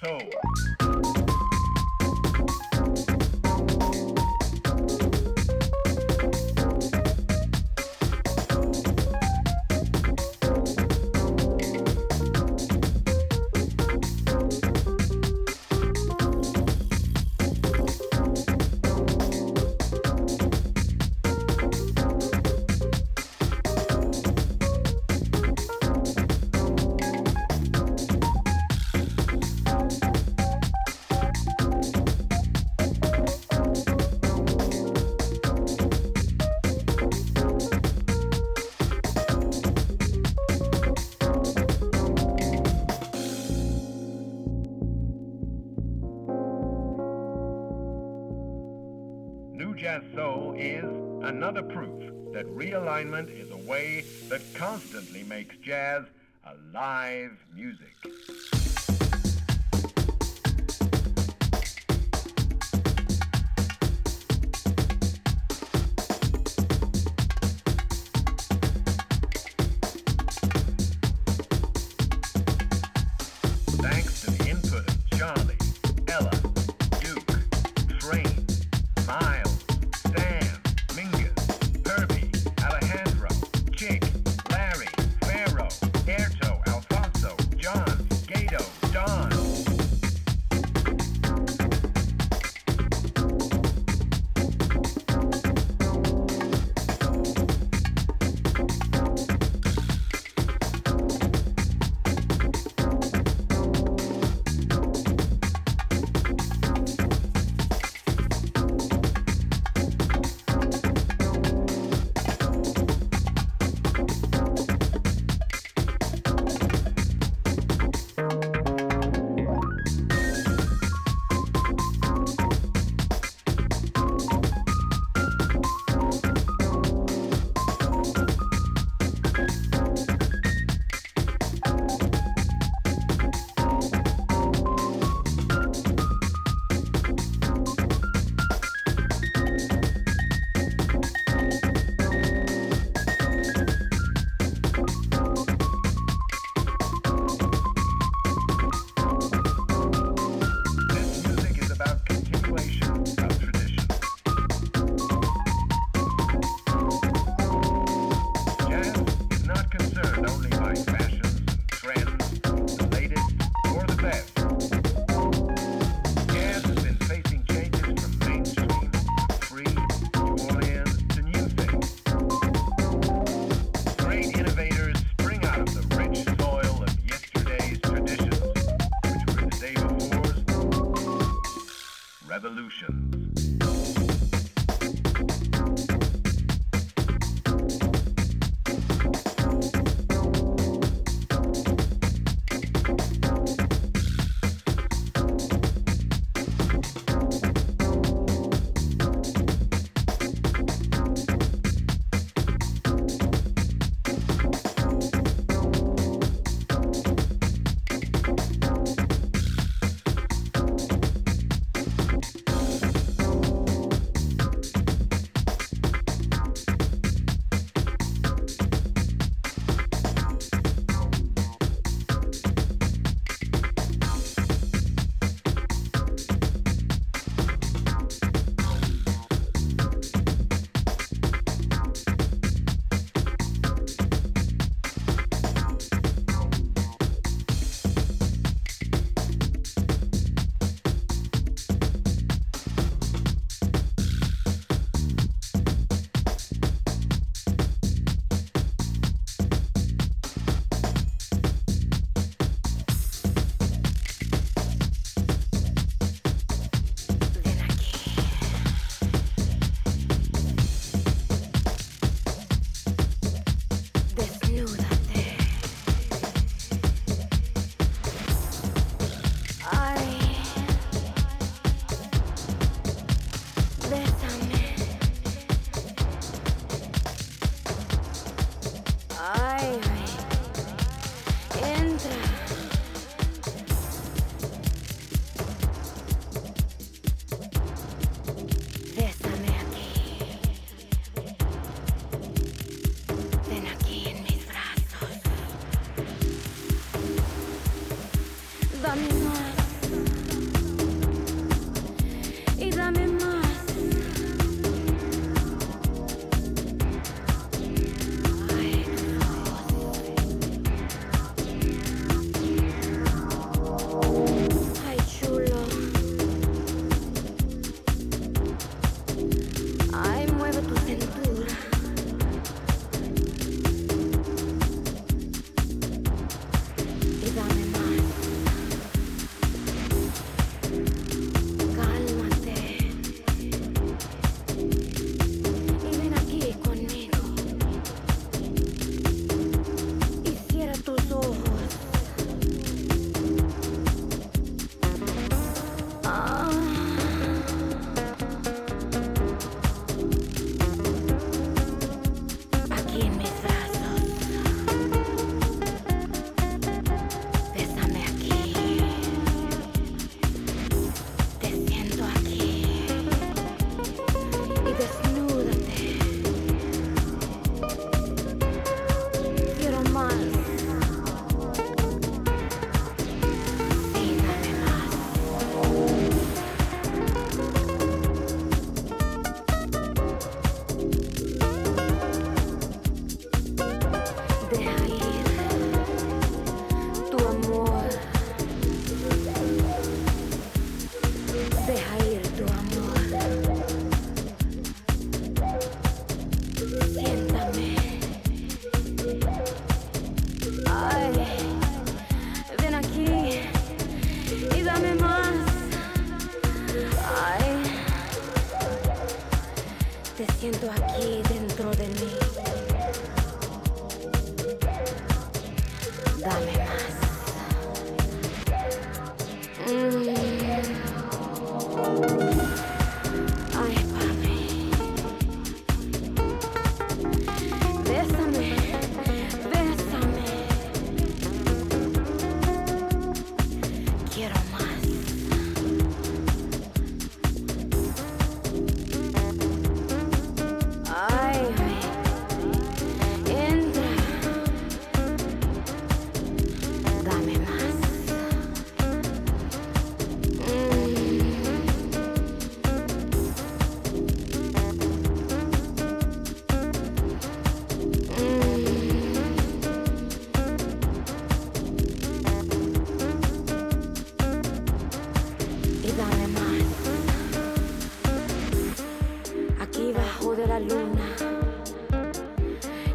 So.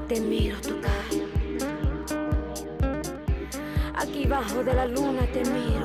te miro tocar. Aquí bajo de la luna te miro.